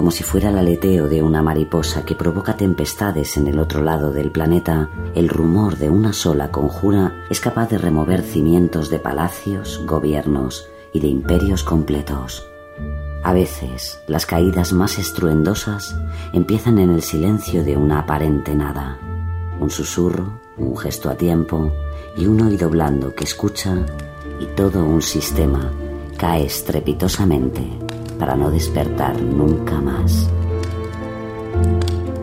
Como si fuera el aleteo de una mariposa que provoca tempestades en el otro lado del planeta, el rumor de una sola conjura es capaz de remover cimientos de palacios, gobiernos y de imperios completos. A veces, las caídas más estruendosas empiezan en el silencio de una aparente nada. Un susurro, un gesto a tiempo y un oído blando que escucha y todo un sistema cae estrepitosamente para no despertar nunca más.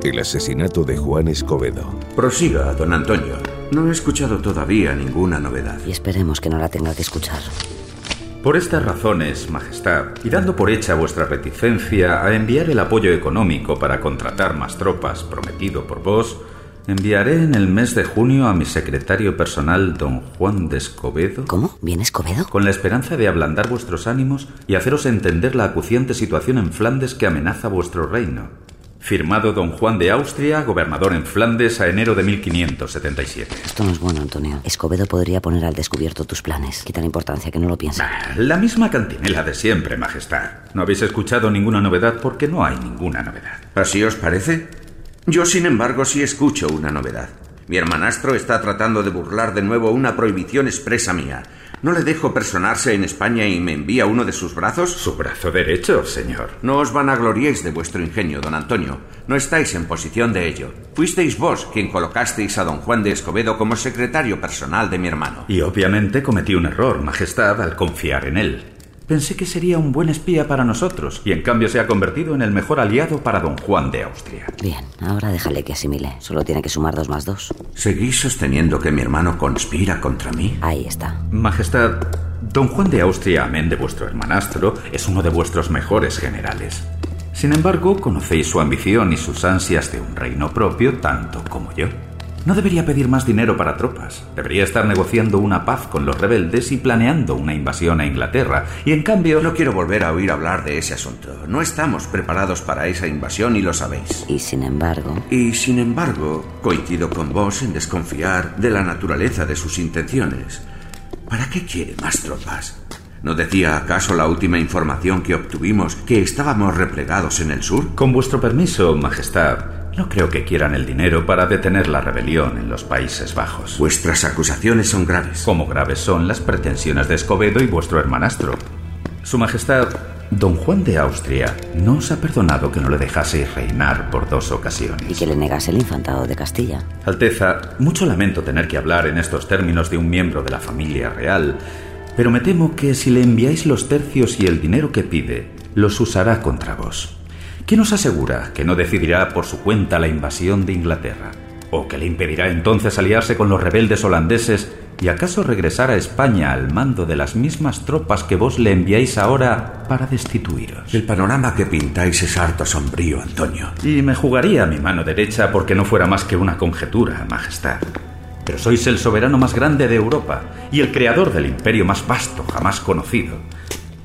El asesinato de Juan Escobedo. Prosiga, don Antonio. No he escuchado todavía ninguna novedad. Y esperemos que no la tenga que escuchar. Por estas razones, Majestad, y dando por hecha vuestra reticencia a enviar el apoyo económico para contratar más tropas prometido por vos, Enviaré en el mes de junio a mi secretario personal, don Juan de Escobedo. ¿Cómo? ¿Viene Escobedo? Con la esperanza de ablandar vuestros ánimos y haceros entender la acuciante situación en Flandes que amenaza vuestro reino. Firmado don Juan de Austria, gobernador en Flandes a enero de 1577. Esto no es bueno, Antonio. Escobedo podría poner al descubierto tus planes. Quita la importancia, que no lo piensa. Ah, la misma cantinela de siempre, Majestad. No habéis escuchado ninguna novedad porque no hay ninguna novedad. ¿Así os parece? Yo, sin embargo, sí escucho una novedad. Mi hermanastro está tratando de burlar de nuevo una prohibición expresa mía. ¿No le dejo personarse en España y me envía uno de sus brazos? Su brazo derecho, señor. No os vanagloriéis de vuestro ingenio, don Antonio. No estáis en posición de ello. Fuisteis vos quien colocasteis a don Juan de Escobedo como secretario personal de mi hermano. Y obviamente cometí un error, Majestad, al confiar en él. Pensé que sería un buen espía para nosotros y en cambio se ha convertido en el mejor aliado para don Juan de Austria. Bien, ahora déjale que asimile. Solo tiene que sumar dos más dos. ¿Seguís sosteniendo que mi hermano conspira contra mí? Ahí está. Majestad, don Juan de Austria, amén de vuestro hermanastro, es uno de vuestros mejores generales. Sin embargo, conocéis su ambición y sus ansias de un reino propio tanto como yo. No debería pedir más dinero para tropas. Debería estar negociando una paz con los rebeldes y planeando una invasión a Inglaterra. Y en cambio... No quiero volver a oír hablar de ese asunto. No estamos preparados para esa invasión y lo sabéis. Y sin embargo... Y sin embargo, coincido con vos en desconfiar de la naturaleza de sus intenciones. ¿Para qué quiere más tropas? ¿No decía acaso la última información que obtuvimos que estábamos replegados en el sur? Con vuestro permiso, Majestad, no creo que quieran el dinero para detener la rebelión en los Países Bajos. Vuestras acusaciones son graves. Como graves son las pretensiones de Escobedo y vuestro hermanastro. Su Majestad, don Juan de Austria, no os ha perdonado que no le dejaseis reinar por dos ocasiones. Y que le negase el infantado de Castilla. Alteza, mucho lamento tener que hablar en estos términos de un miembro de la familia real, pero me temo que si le enviáis los tercios y el dinero que pide, los usará contra vos. ¿Quién nos asegura que no decidirá por su cuenta la invasión de Inglaterra? ¿O que le impedirá entonces aliarse con los rebeldes holandeses y acaso regresar a España al mando de las mismas tropas que vos le enviáis ahora para destituiros? El panorama que pintáis es harto sombrío, Antonio. Y me jugaría mi mano derecha porque no fuera más que una conjetura, Majestad. Pero sois el soberano más grande de Europa y el creador del imperio más vasto jamás conocido.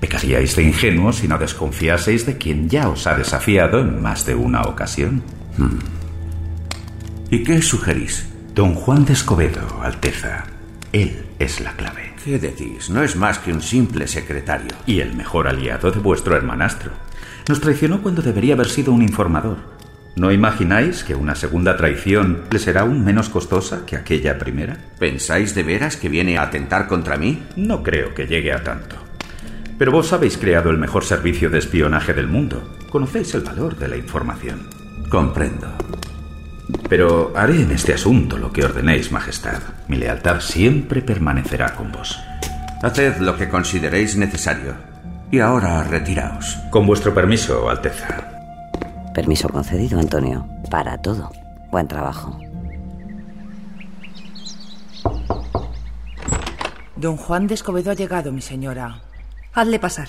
Pecaríais de ingenuos si no desconfiaseis de quien ya os ha desafiado en más de una ocasión. Hmm. ¿Y qué sugerís? Don Juan de Escobedo, Alteza. Él es la clave. ¿Qué decís? No es más que un simple secretario. Y el mejor aliado de vuestro hermanastro. Nos traicionó cuando debería haber sido un informador. ¿No imagináis que una segunda traición le será aún menos costosa que aquella primera? ¿Pensáis de veras que viene a atentar contra mí? No creo que llegue a tanto. Pero vos habéis creado el mejor servicio de espionaje del mundo. Conocéis el valor de la información. Comprendo. Pero haré en este asunto lo que ordenéis, Majestad. Mi lealtad siempre permanecerá con vos. Haced lo que consideréis necesario. Y ahora retiraos. Con vuestro permiso, Alteza. Permiso concedido, Antonio. Para todo. Buen trabajo. Don Juan de Escobedo ha llegado, mi señora. Hazle pasar.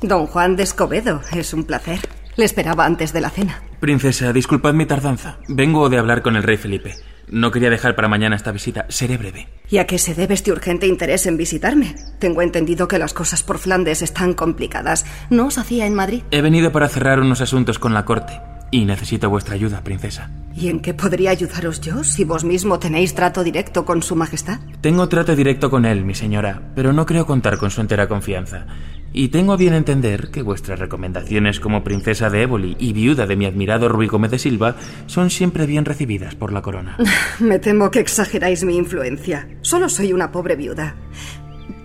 Don Juan de Escobedo, es un placer. Le esperaba antes de la cena. Princesa, disculpad mi tardanza. Vengo de hablar con el rey Felipe. No quería dejar para mañana esta visita. Seré breve. ¿Y a qué se debe este urgente interés en visitarme? Tengo entendido que las cosas por Flandes están complicadas. ¿No os hacía en Madrid? He venido para cerrar unos asuntos con la corte. Y necesito vuestra ayuda, princesa. ¿Y en qué podría ayudaros yo si vos mismo tenéis trato directo con su majestad? Tengo trato directo con él, mi señora, pero no creo contar con su entera confianza. Y tengo a bien entender que vuestras recomendaciones como princesa de Éboli y viuda de mi admirado Rui Gómez de Silva son siempre bien recibidas por la corona. Me temo que exageráis mi influencia. Solo soy una pobre viuda.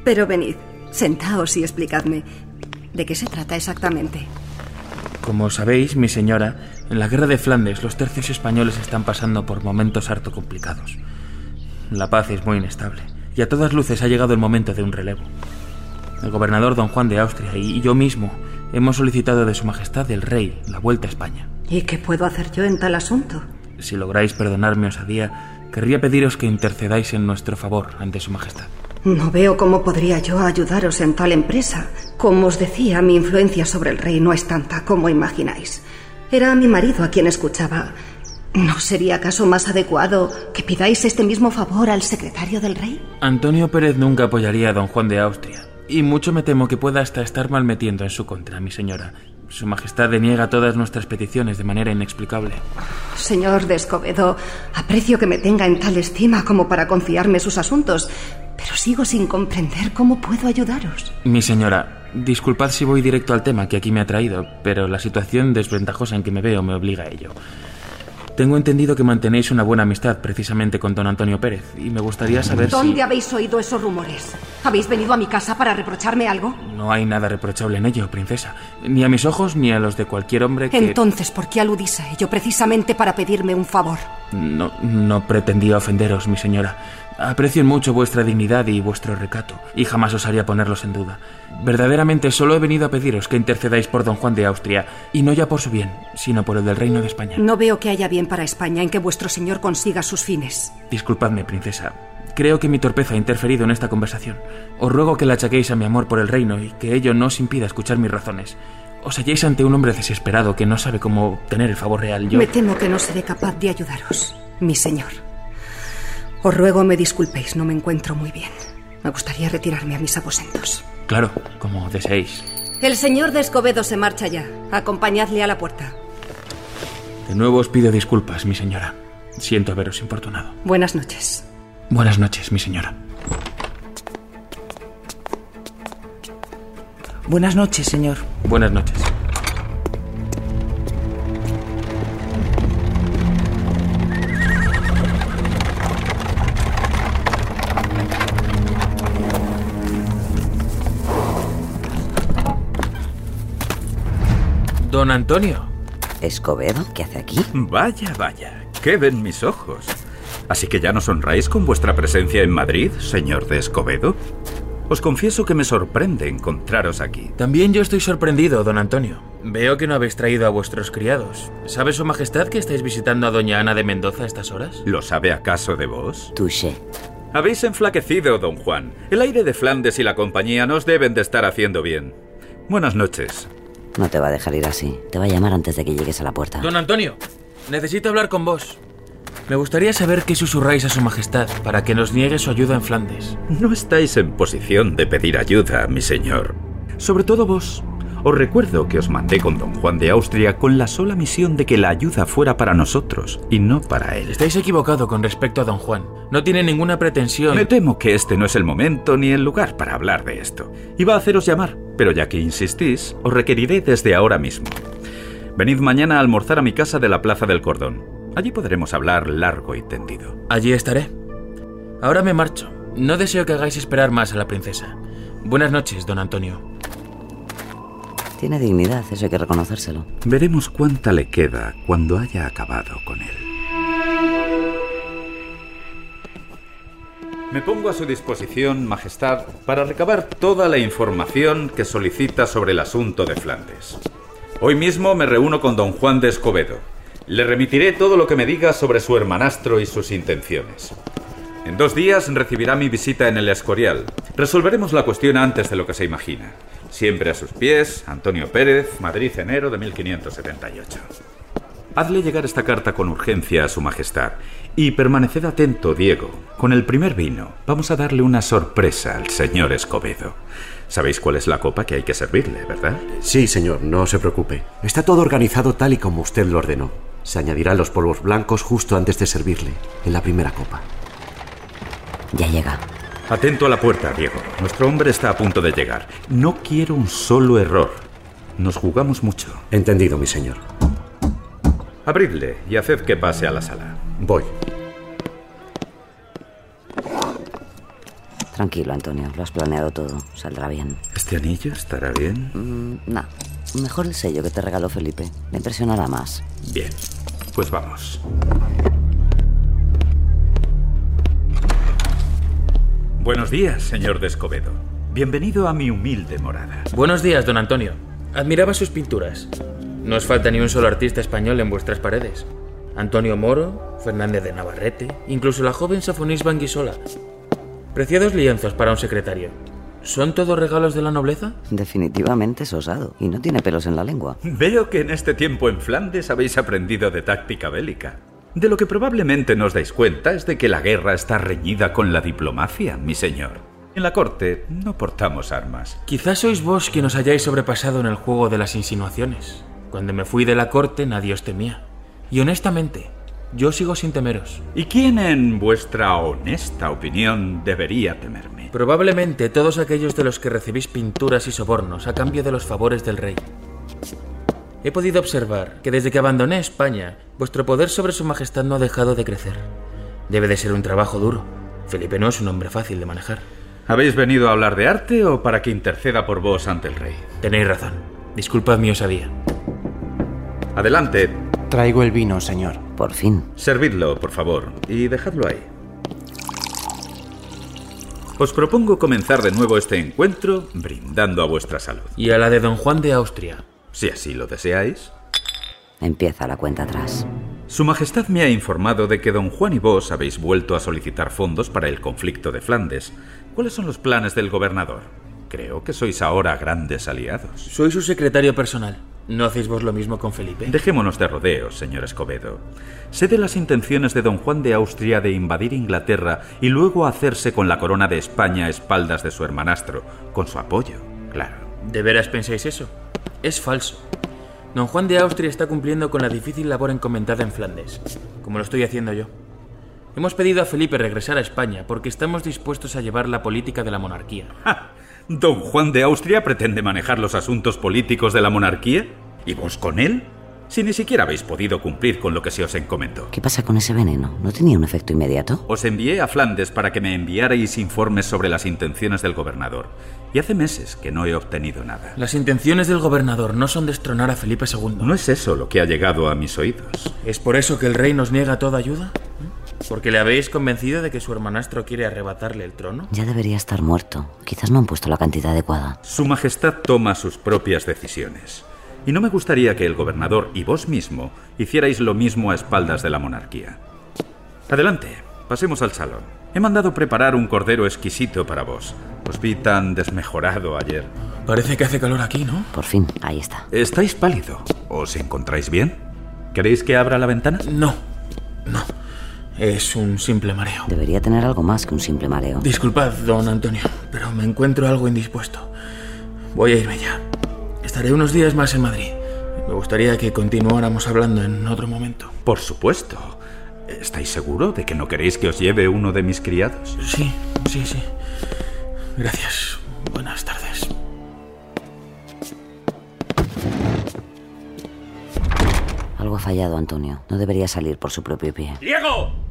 Pero venid, sentaos y explicadme. ¿De qué se trata exactamente? Como sabéis, mi señora, en la guerra de Flandes los tercios españoles están pasando por momentos harto complicados. La paz es muy inestable y a todas luces ha llegado el momento de un relevo. El gobernador don Juan de Austria y yo mismo hemos solicitado de Su Majestad el Rey la vuelta a España. ¿Y qué puedo hacer yo en tal asunto? Si lográis perdonarme osadía, querría pediros que intercedáis en nuestro favor ante Su Majestad. No veo cómo podría yo ayudaros en tal empresa. Como os decía, mi influencia sobre el rey no es tanta como imagináis. Era mi marido a quien escuchaba. ¿No sería acaso más adecuado que pidáis este mismo favor al secretario del rey? Antonio Pérez nunca apoyaría a don Juan de Austria. Y mucho me temo que pueda hasta estar malmetiendo en su contra, mi señora. Su Majestad deniega todas nuestras peticiones de manera inexplicable. Señor de Escobedo, aprecio que me tenga en tal estima como para confiarme sus asuntos, pero sigo sin comprender cómo puedo ayudaros. Mi señora, disculpad si voy directo al tema que aquí me ha traído, pero la situación desventajosa en que me veo me obliga a ello. Tengo entendido que mantenéis una buena amistad precisamente con don Antonio Pérez y me gustaría saber ¿Dónde si... habéis oído esos rumores? ¿Habéis venido a mi casa para reprocharme algo? No hay nada reprochable en ello, princesa. Ni a mis ojos ni a los de cualquier hombre que... Entonces, ¿por qué aludís a ello precisamente para pedirme un favor? No, no pretendía ofenderos, mi señora. Aprecio mucho vuestra dignidad y vuestro recato, y jamás os haría ponerlos en duda. Verdaderamente solo he venido a pediros que intercedáis por don Juan de Austria, y no ya por su bien, sino por el del Reino de España. No veo que haya bien para España en que vuestro señor consiga sus fines. Disculpadme, princesa. Creo que mi torpeza ha interferido en esta conversación. Os ruego que la achaquéis a mi amor por el reino y que ello no os impida escuchar mis razones. Os halléis ante un hombre desesperado que no sabe cómo obtener el favor real. Yo... Me temo que no seré capaz de ayudaros, mi señor. Os ruego me disculpéis, no me encuentro muy bien. Me gustaría retirarme a mis aposentos. Claro, como deseéis. El señor de Escobedo se marcha ya. Acompañadle a la puerta. De nuevo os pido disculpas, mi señora. Siento haberos importunado. Buenas noches. Buenas noches, mi señora. Buenas noches, señor. Buenas noches. Don Antonio. ¿Escobedo? ¿Qué hace aquí? Vaya, vaya, ¿qué ven mis ojos? ¿Así que ya no honráis con vuestra presencia en Madrid, señor de Escobedo? Os confieso que me sorprende encontraros aquí. También yo estoy sorprendido, don Antonio. Veo que no habéis traído a vuestros criados. ¿Sabe su majestad que estáis visitando a doña Ana de Mendoza a estas horas? ¿Lo sabe acaso de vos? Touché. Habéis enflaquecido, don Juan. El aire de Flandes y la compañía nos deben de estar haciendo bien. Buenas noches. No te va a dejar ir así. Te va a llamar antes de que llegues a la puerta. Don Antonio, necesito hablar con vos. Me gustaría saber qué susurráis a su majestad para que nos niegue su ayuda en Flandes. No estáis en posición de pedir ayuda, mi señor. Sobre todo vos. Os recuerdo que os mandé con don Juan de Austria con la sola misión de que la ayuda fuera para nosotros y no para él. Estáis equivocado con respecto a don Juan. No tiene ninguna pretensión. Me temo que este no es el momento ni el lugar para hablar de esto. Iba a haceros llamar, pero ya que insistís, os requeriré desde ahora mismo. Venid mañana a almorzar a mi casa de la Plaza del Cordón. Allí podremos hablar largo y tendido. Allí estaré. Ahora me marcho. No deseo que hagáis esperar más a la princesa. Buenas noches, don Antonio. Tiene dignidad, eso hay que reconocérselo. Veremos cuánta le queda cuando haya acabado con él. Me pongo a su disposición, Majestad, para recabar toda la información que solicita sobre el asunto de Flandes. Hoy mismo me reúno con don Juan de Escobedo. Le remitiré todo lo que me diga sobre su hermanastro y sus intenciones. En dos días recibirá mi visita en el Escorial. Resolveremos la cuestión antes de lo que se imagina. Siempre a sus pies, Antonio Pérez, Madrid, enero de 1578. Hazle llegar esta carta con urgencia a su majestad. Y permaneced atento, Diego. Con el primer vino vamos a darle una sorpresa al señor Escobedo. Sabéis cuál es la copa que hay que servirle, ¿verdad? Sí, señor, no se preocupe. Está todo organizado tal y como usted lo ordenó. Se añadirán los polvos blancos justo antes de servirle, en la primera copa. Ya llega. Atento a la puerta, Diego. Nuestro hombre está a punto de llegar. No quiero un solo error. Nos jugamos mucho. Entendido, mi señor. Abridle y haced que pase a la sala. Voy. Tranquilo, Antonio. Lo has planeado todo. Saldrá bien. ¿Este anillo estará bien? Mm, no. Mejor el sello que te regaló Felipe. Le impresionará más. Bien. Pues vamos. Buenos días, señor de Escobedo. Bienvenido a mi humilde morada. Buenos días, don Antonio. Admiraba sus pinturas. No os falta ni un solo artista español en vuestras paredes. Antonio Moro, Fernández de Navarrete, incluso la joven Safonís Banguisola. Preciados lienzos para un secretario. ¿Son todos regalos de la nobleza? Definitivamente es osado y no tiene pelos en la lengua. Veo que en este tiempo en Flandes habéis aprendido de táctica bélica. De lo que probablemente no os dais cuenta es de que la guerra está reñida con la diplomacia, mi señor. En la corte no portamos armas. Quizás sois vos quien os hayáis sobrepasado en el juego de las insinuaciones. Cuando me fui de la corte nadie os temía. Y honestamente, yo sigo sin temeros. ¿Y quién en vuestra honesta opinión debería temerme? Probablemente todos aquellos de los que recibís pinturas y sobornos a cambio de los favores del rey. He podido observar que desde que abandoné España, vuestro poder sobre su majestad no ha dejado de crecer. Debe de ser un trabajo duro. Felipe no es un hombre fácil de manejar. ¿Habéis venido a hablar de arte o para que interceda por vos ante el rey? Tenéis razón. Disculpad mi osadía. Adelante. Traigo el vino, señor. Por fin. Servidlo, por favor, y dejadlo ahí. Os propongo comenzar de nuevo este encuentro brindando a vuestra salud. Y a la de don Juan de Austria. Si así lo deseáis. Empieza la cuenta atrás. Su Majestad me ha informado de que don Juan y vos habéis vuelto a solicitar fondos para el conflicto de Flandes. ¿Cuáles son los planes del gobernador? Creo que sois ahora grandes aliados. Soy su secretario personal. ¿No hacéis vos lo mismo con Felipe? Dejémonos de rodeos, señor Escobedo. Sé de las intenciones de don Juan de Austria de invadir Inglaterra y luego hacerse con la corona de España a espaldas de su hermanastro, con su apoyo, claro. ¿De veras pensáis eso? Es falso. Don Juan de Austria está cumpliendo con la difícil labor encomendada en Flandes, como lo estoy haciendo yo. Hemos pedido a Felipe regresar a España porque estamos dispuestos a llevar la política de la monarquía. ¿Don Juan de Austria pretende manejar los asuntos políticos de la monarquía? ¿Y vos con él? Si ni siquiera habéis podido cumplir con lo que se os encomendó. ¿Qué pasa con ese veneno? ¿No tenía un efecto inmediato? Os envié a Flandes para que me enviarais informes sobre las intenciones del gobernador. Y hace meses que no he obtenido nada. Las intenciones del gobernador no son destronar a Felipe II. No es eso lo que ha llegado a mis oídos. ¿Es por eso que el rey nos niega toda ayuda? ¿Porque le habéis convencido de que su hermanastro quiere arrebatarle el trono? Ya debería estar muerto. Quizás no han puesto la cantidad adecuada. Su Majestad toma sus propias decisiones. Y no me gustaría que el gobernador y vos mismo hicierais lo mismo a espaldas de la monarquía. Adelante, pasemos al salón. He mandado preparar un cordero exquisito para vos. Os vi tan desmejorado ayer. Parece que hace calor aquí, ¿no? Por fin, ahí está. Estáis pálido. ¿Os encontráis bien? ¿Queréis que abra la ventana? No, no. Es un simple mareo. Debería tener algo más que un simple mareo. Disculpad, don Antonio, pero me encuentro algo indispuesto. Voy a irme ya. Estaré unos días más en Madrid. Me gustaría que continuáramos hablando en otro momento. Por supuesto. ¿Estáis seguro de que no queréis que os lleve uno de mis criados? Sí, sí, sí. Gracias. Buenas tardes. Algo ha fallado, Antonio. No debería salir por su propio pie. ¡Diego!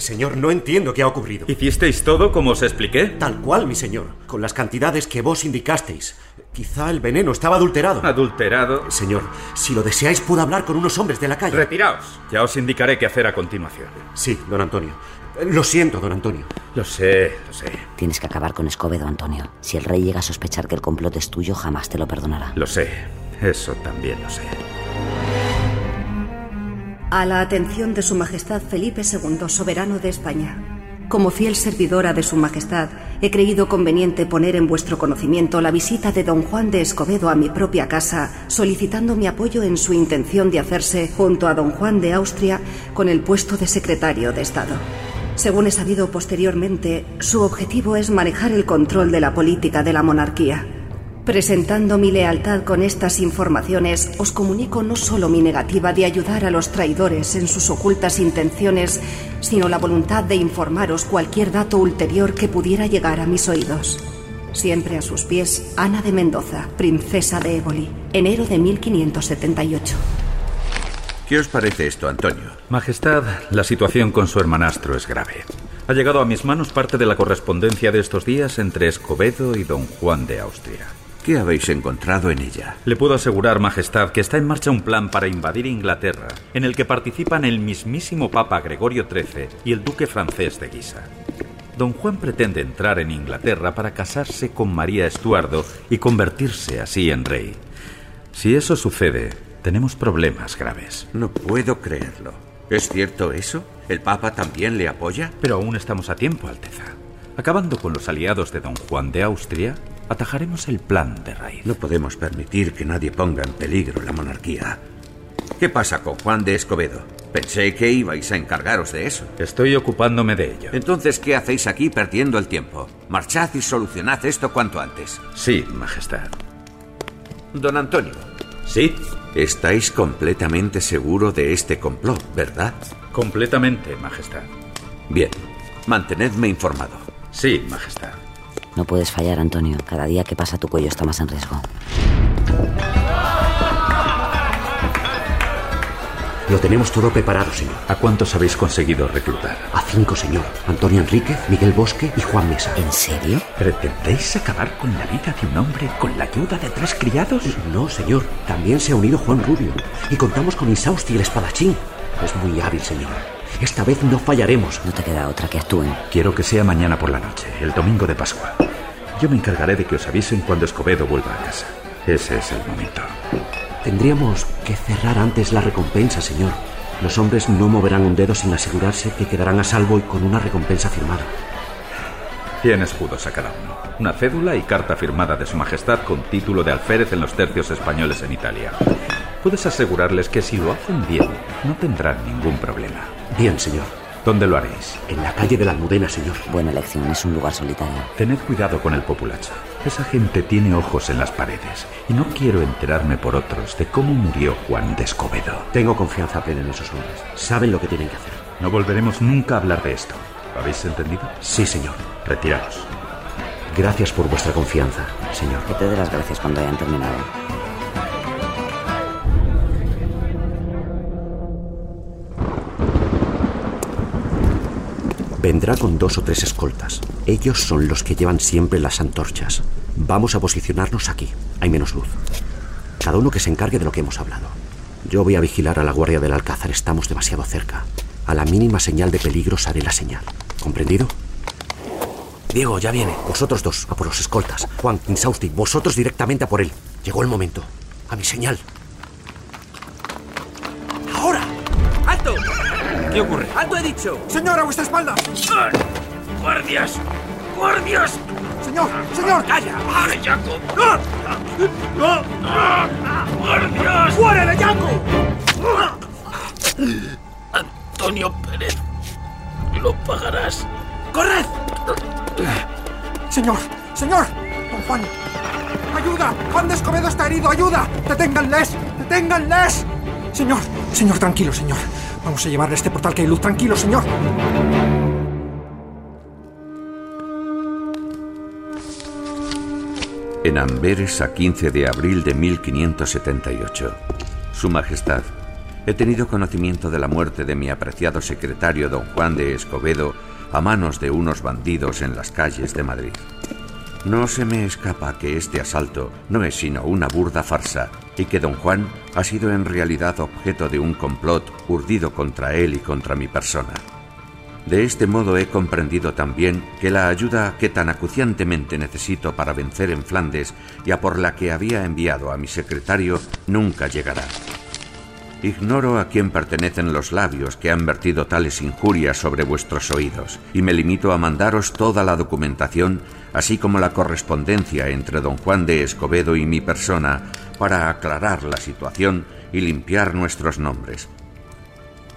Señor, no entiendo qué ha ocurrido. ¿Hicisteis todo como os expliqué? Tal cual, mi señor, con las cantidades que vos indicasteis. Quizá el veneno estaba adulterado. Adulterado. Señor, si lo deseáis, puedo hablar con unos hombres de la calle. Retiraos. Ya os indicaré qué hacer a continuación. Sí, don Antonio. Lo siento, don Antonio. Lo sé, lo sé. Tienes que acabar con Escobedo, Antonio. Si el rey llega a sospechar que el complot es tuyo, jamás te lo perdonará. Lo sé. eso también lo sé. A la atención de Su Majestad Felipe II, soberano de España. Como fiel servidora de Su Majestad, he creído conveniente poner en vuestro conocimiento la visita de don Juan de Escobedo a mi propia casa, solicitando mi apoyo en su intención de hacerse, junto a don Juan de Austria, con el puesto de secretario de Estado. Según he sabido posteriormente, su objetivo es manejar el control de la política de la monarquía. Presentando mi lealtad con estas informaciones, os comunico no solo mi negativa de ayudar a los traidores en sus ocultas intenciones, sino la voluntad de informaros cualquier dato ulterior que pudiera llegar a mis oídos. Siempre a sus pies, Ana de Mendoza, princesa de Éboli, enero de 1578. ¿Qué os parece esto, Antonio? Majestad, la situación con su hermanastro es grave. Ha llegado a mis manos parte de la correspondencia de estos días entre Escobedo y don Juan de Austria. ¿Qué habéis encontrado en ella? Le puedo asegurar, Majestad, que está en marcha un plan para invadir Inglaterra, en el que participan el mismísimo Papa Gregorio XIII y el Duque francés de Guisa. Don Juan pretende entrar en Inglaterra para casarse con María Estuardo y convertirse así en rey. Si eso sucede, tenemos problemas graves. No puedo creerlo. ¿Es cierto eso? ¿El Papa también le apoya? Pero aún estamos a tiempo, Alteza. Acabando con los aliados de don Juan de Austria, atajaremos el plan de raíz. No podemos permitir que nadie ponga en peligro la monarquía. ¿Qué pasa con Juan de Escobedo? Pensé que ibais a encargaros de eso. Estoy ocupándome de ello. Entonces, ¿qué hacéis aquí perdiendo el tiempo? Marchad y solucionad esto cuanto antes. Sí, Majestad. Don Antonio. Sí. Estáis completamente seguro de este complot, ¿verdad? Completamente, Majestad. Bien. Mantenedme informado. Sí, Majestad. No puedes fallar, Antonio. Cada día que pasa tu cuello está más en riesgo. Lo tenemos todo preparado, señor. ¿A cuántos habéis conseguido reclutar? A cinco, señor. Antonio Enríquez, Miguel Bosque y Juan Mesa. ¿En serio? ¿Pretendéis acabar con la vida de un hombre con la ayuda de tres criados? No, señor. También se ha unido Juan Rubio. Y contamos con Insausti, el espadachín. Es muy hábil, señor. Esta vez no fallaremos. No te queda otra que actúen. Quiero que sea mañana por la noche, el domingo de Pascua. Yo me encargaré de que os avisen cuando Escobedo vuelva a casa. Ese es el momento. Tendríamos que cerrar antes la recompensa, señor. Los hombres no moverán un dedo sin asegurarse que quedarán a salvo y con una recompensa firmada. 100 escudos a cada uno. Una cédula y carta firmada de Su Majestad con título de alférez en los tercios españoles en Italia. Puedes asegurarles que si lo hacen bien, no tendrán ningún problema. Bien, señor. ¿Dónde lo haréis? En la calle de la Almudena, señor. Buena elección, es un lugar solitario. Tened cuidado con el populacho. Esa gente tiene ojos en las paredes y no quiero enterarme por otros de cómo murió Juan de Escobedo. Tengo confianza plena en esos hombres. Saben lo que tienen que hacer. No volveremos nunca a hablar de esto. ¿Lo habéis entendido? Sí, señor. Retiraos. Gracias por vuestra confianza, señor. Que te dé las gracias cuando hayan terminado. Vendrá con dos o tres escoltas. Ellos son los que llevan siempre las antorchas. Vamos a posicionarnos aquí. Hay menos luz. Cada uno que se encargue de lo que hemos hablado. Yo voy a vigilar a la guardia del Alcázar. Estamos demasiado cerca. A la mínima señal de peligro haré la señal. ¿Comprendido? Diego, ya viene. Vosotros dos, a por los escoltas. Juan, Insausti, vosotros directamente a por él. Llegó el momento. A mi señal. ¿Qué ocurre? ¡Alto he dicho! ¡Señor, a vuestra espalda! ¡Guardias! ¡Guardias! ¡Señor! ¡Señor! ¡Calla! ¡Muere, Jacob! ¡No! ¡Guardias! ¡Muere, Jaco! Antonio Pérez, lo pagarás. ¡Corred! ¡Señor! ¡Señor! ¡Don Juan! ¡Ayuda! ¡Juan de Escobedo está herido! ¡Ayuda! ¡Deténganles! ¡Deténganles! Señor, señor, tranquilo, señor. Vamos a llevarle a este portal que hay luz. Tranquilo, señor. En Amberes a 15 de abril de 1578. Su Majestad, he tenido conocimiento de la muerte de mi apreciado secretario don Juan de Escobedo a manos de unos bandidos en las calles de Madrid. No se me escapa que este asalto no es sino una burda farsa y que don Juan ha sido en realidad objeto de un complot urdido contra él y contra mi persona. De este modo he comprendido también que la ayuda que tan acuciantemente necesito para vencer en Flandes y a por la que había enviado a mi secretario nunca llegará. Ignoro a quién pertenecen los labios que han vertido tales injurias sobre vuestros oídos, y me limito a mandaros toda la documentación, así como la correspondencia entre don Juan de Escobedo y mi persona, para aclarar la situación y limpiar nuestros nombres.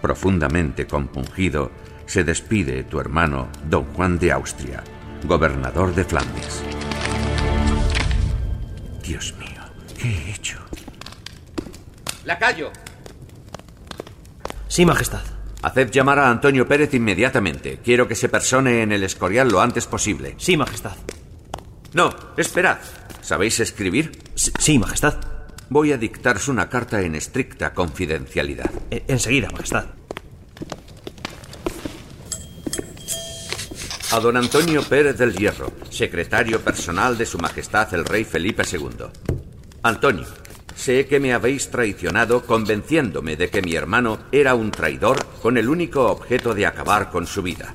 Profundamente compungido, se despide tu hermano don Juan de Austria, gobernador de Flandes. Dios mío, ¿qué he hecho? ¡Lacayo! Sí, Majestad. Haced llamar a Antonio Pérez inmediatamente. Quiero que se persone en el Escorial lo antes posible. Sí, Majestad. No, esperad. ¿Sabéis escribir? Sí, Majestad. Voy a dictaros una carta en estricta confidencialidad. E enseguida, Majestad. A don Antonio Pérez del Hierro, secretario personal de Su Majestad el Rey Felipe II. Antonio, Sé que me habéis traicionado convenciéndome de que mi hermano era un traidor con el único objeto de acabar con su vida.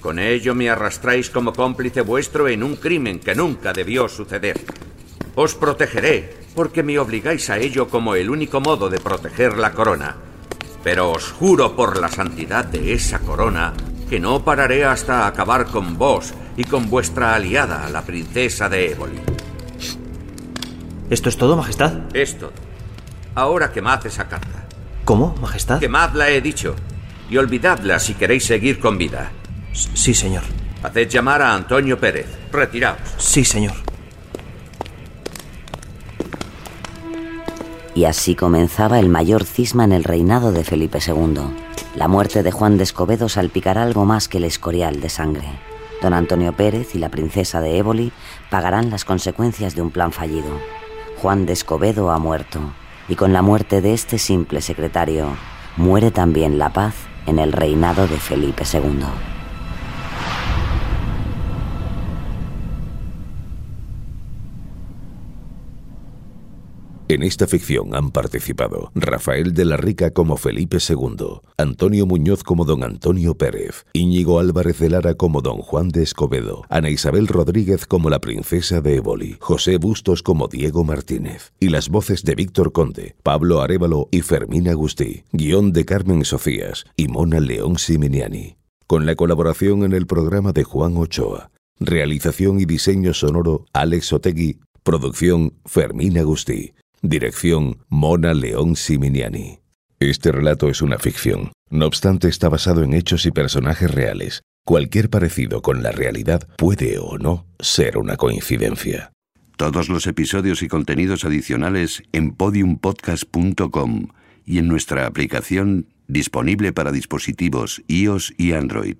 Con ello me arrastráis como cómplice vuestro en un crimen que nunca debió suceder. Os protegeré porque me obligáis a ello como el único modo de proteger la corona. Pero os juro por la santidad de esa corona que no pararé hasta acabar con vos y con vuestra aliada, la princesa de Éboli. ¿Esto es todo, Majestad? Es todo. Ahora quemad esa carta. ¿Cómo, Majestad? Quemadla, he dicho. Y olvidadla si queréis seguir con vida. Sí, señor. Haced llamar a Antonio Pérez. Retiraos. Sí, señor. Y así comenzaba el mayor cisma en el reinado de Felipe II. La muerte de Juan de Escobedo salpicará algo más que el escorial de sangre. Don Antonio Pérez y la princesa de Éboli pagarán las consecuencias de un plan fallido. Juan de Escobedo ha muerto, y con la muerte de este simple secretario, muere también la paz en el reinado de Felipe II. En esta ficción han participado Rafael de la Rica como Felipe II, Antonio Muñoz como don Antonio Pérez, Íñigo Álvarez de Lara como don Juan de Escobedo, Ana Isabel Rodríguez como la princesa de Éboli, José Bustos como Diego Martínez, y las voces de Víctor Conde, Pablo Arevalo y Fermín Agustí, guion de Carmen Sofías y Mona León Siminiani, con la colaboración en el programa de Juan Ochoa. Realización y diseño sonoro Alex Otegui. Producción Fermín Agustí. Dirección Mona León Siminiani. Este relato es una ficción. No obstante, está basado en hechos y personajes reales. Cualquier parecido con la realidad puede o no ser una coincidencia. Todos los episodios y contenidos adicionales en podiumpodcast.com y en nuestra aplicación disponible para dispositivos iOS y Android.